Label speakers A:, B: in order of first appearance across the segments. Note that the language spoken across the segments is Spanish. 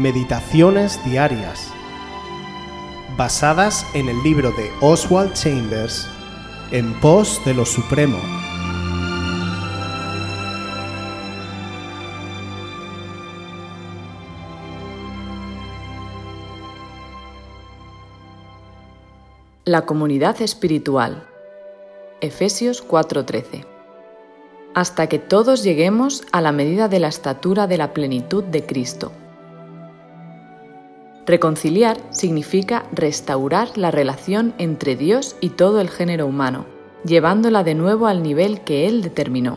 A: Meditaciones Diarias, basadas en el libro de Oswald Chambers, En pos de lo Supremo.
B: La comunidad espiritual. Efesios 4:13. Hasta que todos lleguemos a la medida de la estatura de la plenitud de Cristo. Reconciliar significa restaurar la relación entre Dios y todo el género humano, llevándola de nuevo al nivel que Él determinó.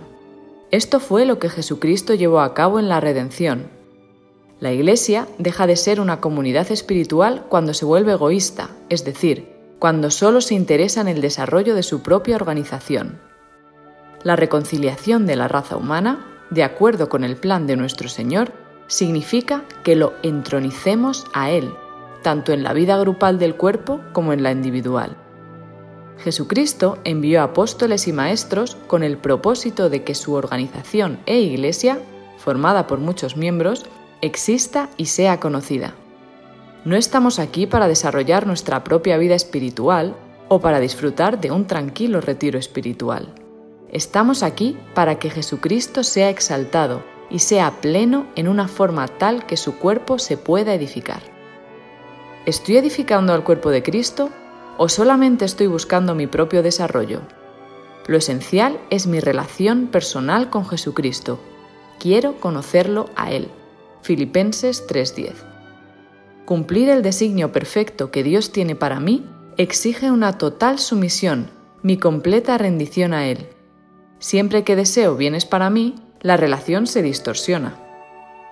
B: Esto fue lo que Jesucristo llevó a cabo en la redención. La Iglesia deja de ser una comunidad espiritual cuando se vuelve egoísta, es decir, cuando solo se interesa en el desarrollo de su propia organización. La reconciliación de la raza humana, de acuerdo con el plan de nuestro Señor, significa que lo entronicemos a Él, tanto en la vida grupal del cuerpo como en la individual. Jesucristo envió apóstoles y maestros con el propósito de que su organización e iglesia, formada por muchos miembros, exista y sea conocida. No estamos aquí para desarrollar nuestra propia vida espiritual o para disfrutar de un tranquilo retiro espiritual. Estamos aquí para que Jesucristo sea exaltado y sea pleno en una forma tal que su cuerpo se pueda edificar. ¿Estoy edificando al cuerpo de Cristo o solamente estoy buscando mi propio desarrollo? Lo esencial es mi relación personal con Jesucristo. Quiero conocerlo a Él. Filipenses 3:10 Cumplir el designio perfecto que Dios tiene para mí exige una total sumisión, mi completa rendición a Él. Siempre que deseo bienes para mí, la relación se distorsiona.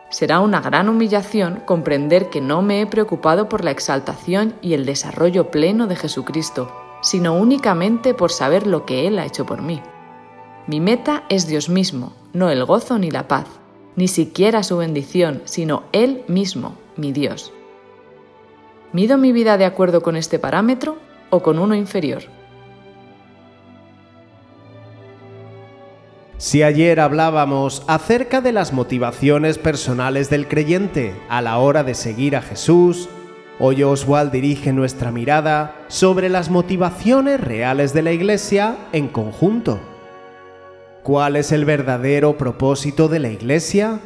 B: Será una gran humillación comprender que no me he preocupado por la exaltación y el desarrollo pleno de Jesucristo, sino únicamente por saber lo que Él ha hecho por mí. Mi meta es Dios mismo, no el gozo ni la paz, ni siquiera su bendición, sino Él mismo, mi Dios. ¿Mido mi vida de acuerdo con este parámetro o con uno inferior?
A: Si ayer hablábamos acerca de las motivaciones personales del creyente a la hora de seguir a Jesús, hoy Oswald dirige nuestra mirada sobre las motivaciones reales de la Iglesia en conjunto. ¿Cuál es el verdadero propósito de la Iglesia?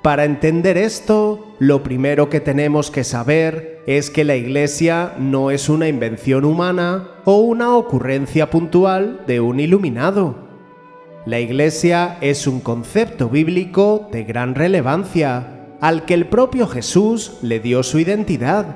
A: Para entender esto, lo primero que tenemos que saber es que la Iglesia no es una invención humana o una ocurrencia puntual de un iluminado. La Iglesia es un concepto bíblico de gran relevancia, al que el propio Jesús le dio su identidad.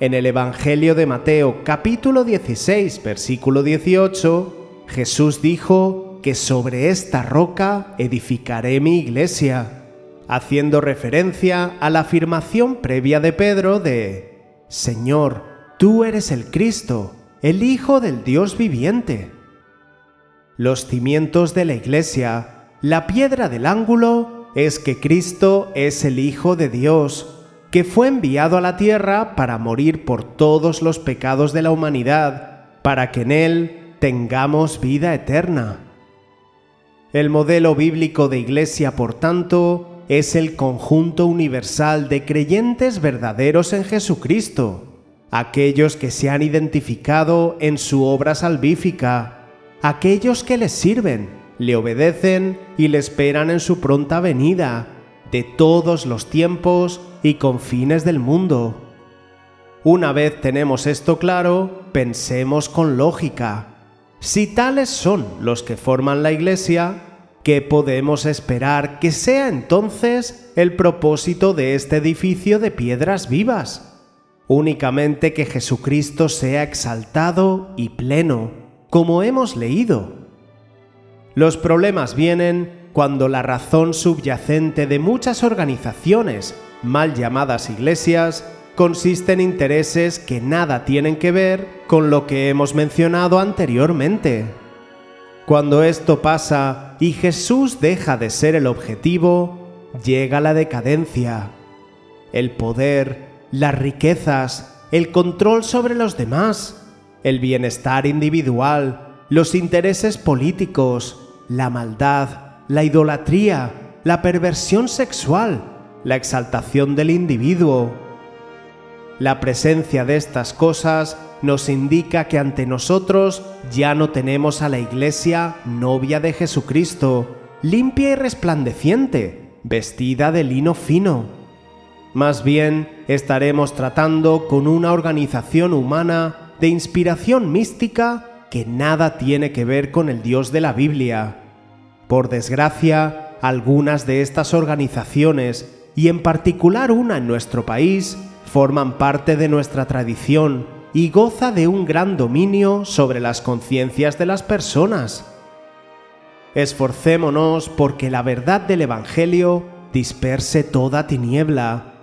A: En el Evangelio de Mateo capítulo 16 versículo 18, Jesús dijo que sobre esta roca edificaré mi iglesia haciendo referencia a la afirmación previa de Pedro de, Señor, tú eres el Cristo, el Hijo del Dios viviente. Los cimientos de la Iglesia, la piedra del ángulo, es que Cristo es el Hijo de Dios, que fue enviado a la tierra para morir por todos los pecados de la humanidad, para que en Él tengamos vida eterna. El modelo bíblico de Iglesia, por tanto, es el conjunto universal de creyentes verdaderos en Jesucristo, aquellos que se han identificado en su obra salvífica, aquellos que le sirven, le obedecen y le esperan en su pronta venida, de todos los tiempos y confines del mundo. Una vez tenemos esto claro, pensemos con lógica. Si tales son los que forman la Iglesia, ¿Qué podemos esperar que sea entonces el propósito de este edificio de piedras vivas? Únicamente que Jesucristo sea exaltado y pleno, como hemos leído. Los problemas vienen cuando la razón subyacente de muchas organizaciones, mal llamadas iglesias, consiste en intereses que nada tienen que ver con lo que hemos mencionado anteriormente. Cuando esto pasa y Jesús deja de ser el objetivo, llega la decadencia. El poder, las riquezas, el control sobre los demás, el bienestar individual, los intereses políticos, la maldad, la idolatría, la perversión sexual, la exaltación del individuo. La presencia de estas cosas nos indica que ante nosotros ya no tenemos a la Iglesia novia de Jesucristo, limpia y resplandeciente, vestida de lino fino. Más bien estaremos tratando con una organización humana de inspiración mística que nada tiene que ver con el Dios de la Biblia. Por desgracia, algunas de estas organizaciones, y en particular una en nuestro país, forman parte de nuestra tradición y goza de un gran dominio sobre las conciencias de las personas. Esforcémonos porque la verdad del Evangelio disperse toda tiniebla.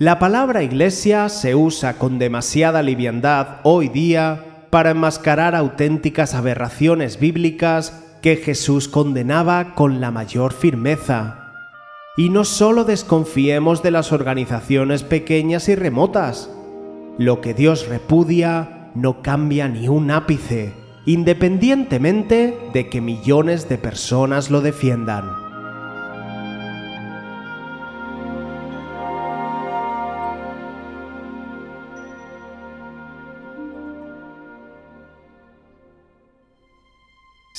A: La palabra iglesia se usa con demasiada liviandad hoy día para enmascarar auténticas aberraciones bíblicas que Jesús condenaba con la mayor firmeza. Y no solo desconfiemos de las organizaciones pequeñas y remotas. Lo que Dios repudia no cambia ni un ápice independientemente de que millones de personas lo defiendan.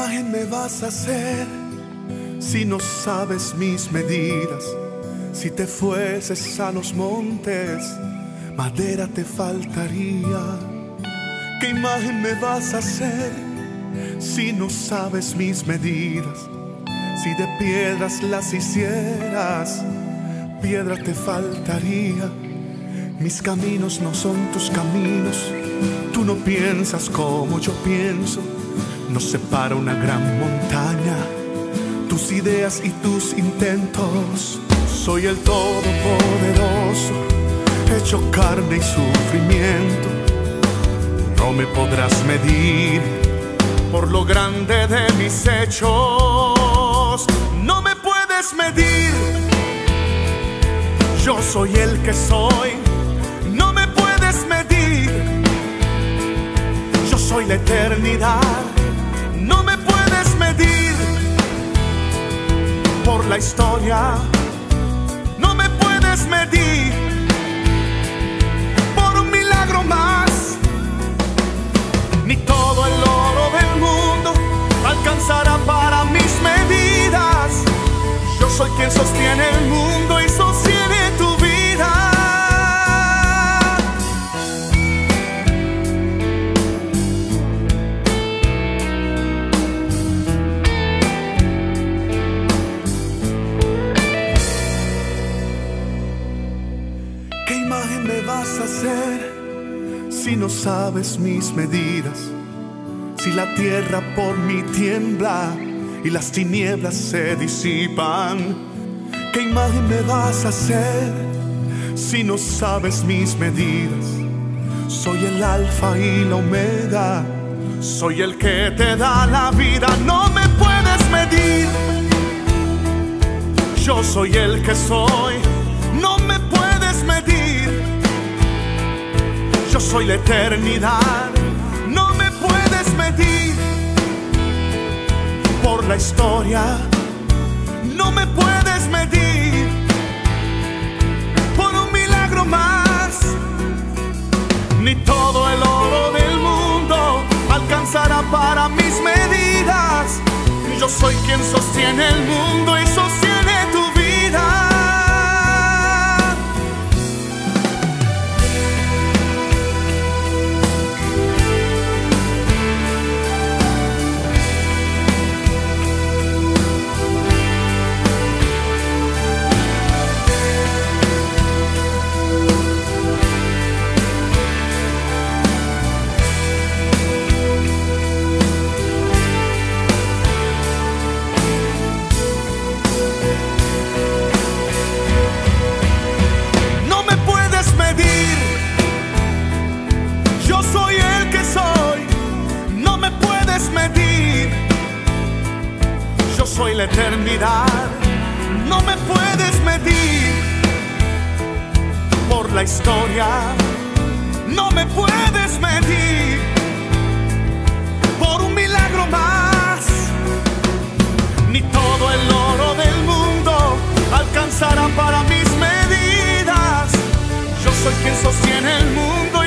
C: imagen me vas a hacer si no sabes mis medidas? Si te fueses a los montes, madera te faltaría. ¿Qué imagen me vas a hacer si no sabes mis medidas? Si de piedras las hicieras, piedra te faltaría. Mis caminos no son tus caminos, tú no piensas como yo pienso nos separa una gran montaña, tus ideas y tus intentos. Soy el Todopoderoso, hecho carne y sufrimiento. No me podrás medir por lo grande de mis hechos. No me puedes medir. Yo soy el que soy. La eternidad por la historia. No me puedes medir por un milagro más. Ni todo el oro del mundo alcanzará para mis medidas. Yo soy quien sostiene el mundo si no sabes mis medidas? Si la tierra por mí tiembla y las tinieblas se disipan, ¿qué imagen me vas a hacer si no sabes mis medidas? Soy el alfa y la omega, soy el que te da la vida, no me puedes medir. Yo soy el que soy, soy la eternidad. No me puedes medir por la historia. No me puedes medir por un milagro más. Ni todo el oro del mundo alcanzará para mis medidas. soy quien sostiene el mundo y sostiene tu vida. No me puedes medir por la historia. No me puedes medir por un milagro más. Ni todo el oro del mundo alcanzará para mis medidas. Yo soy quien sostiene el mundo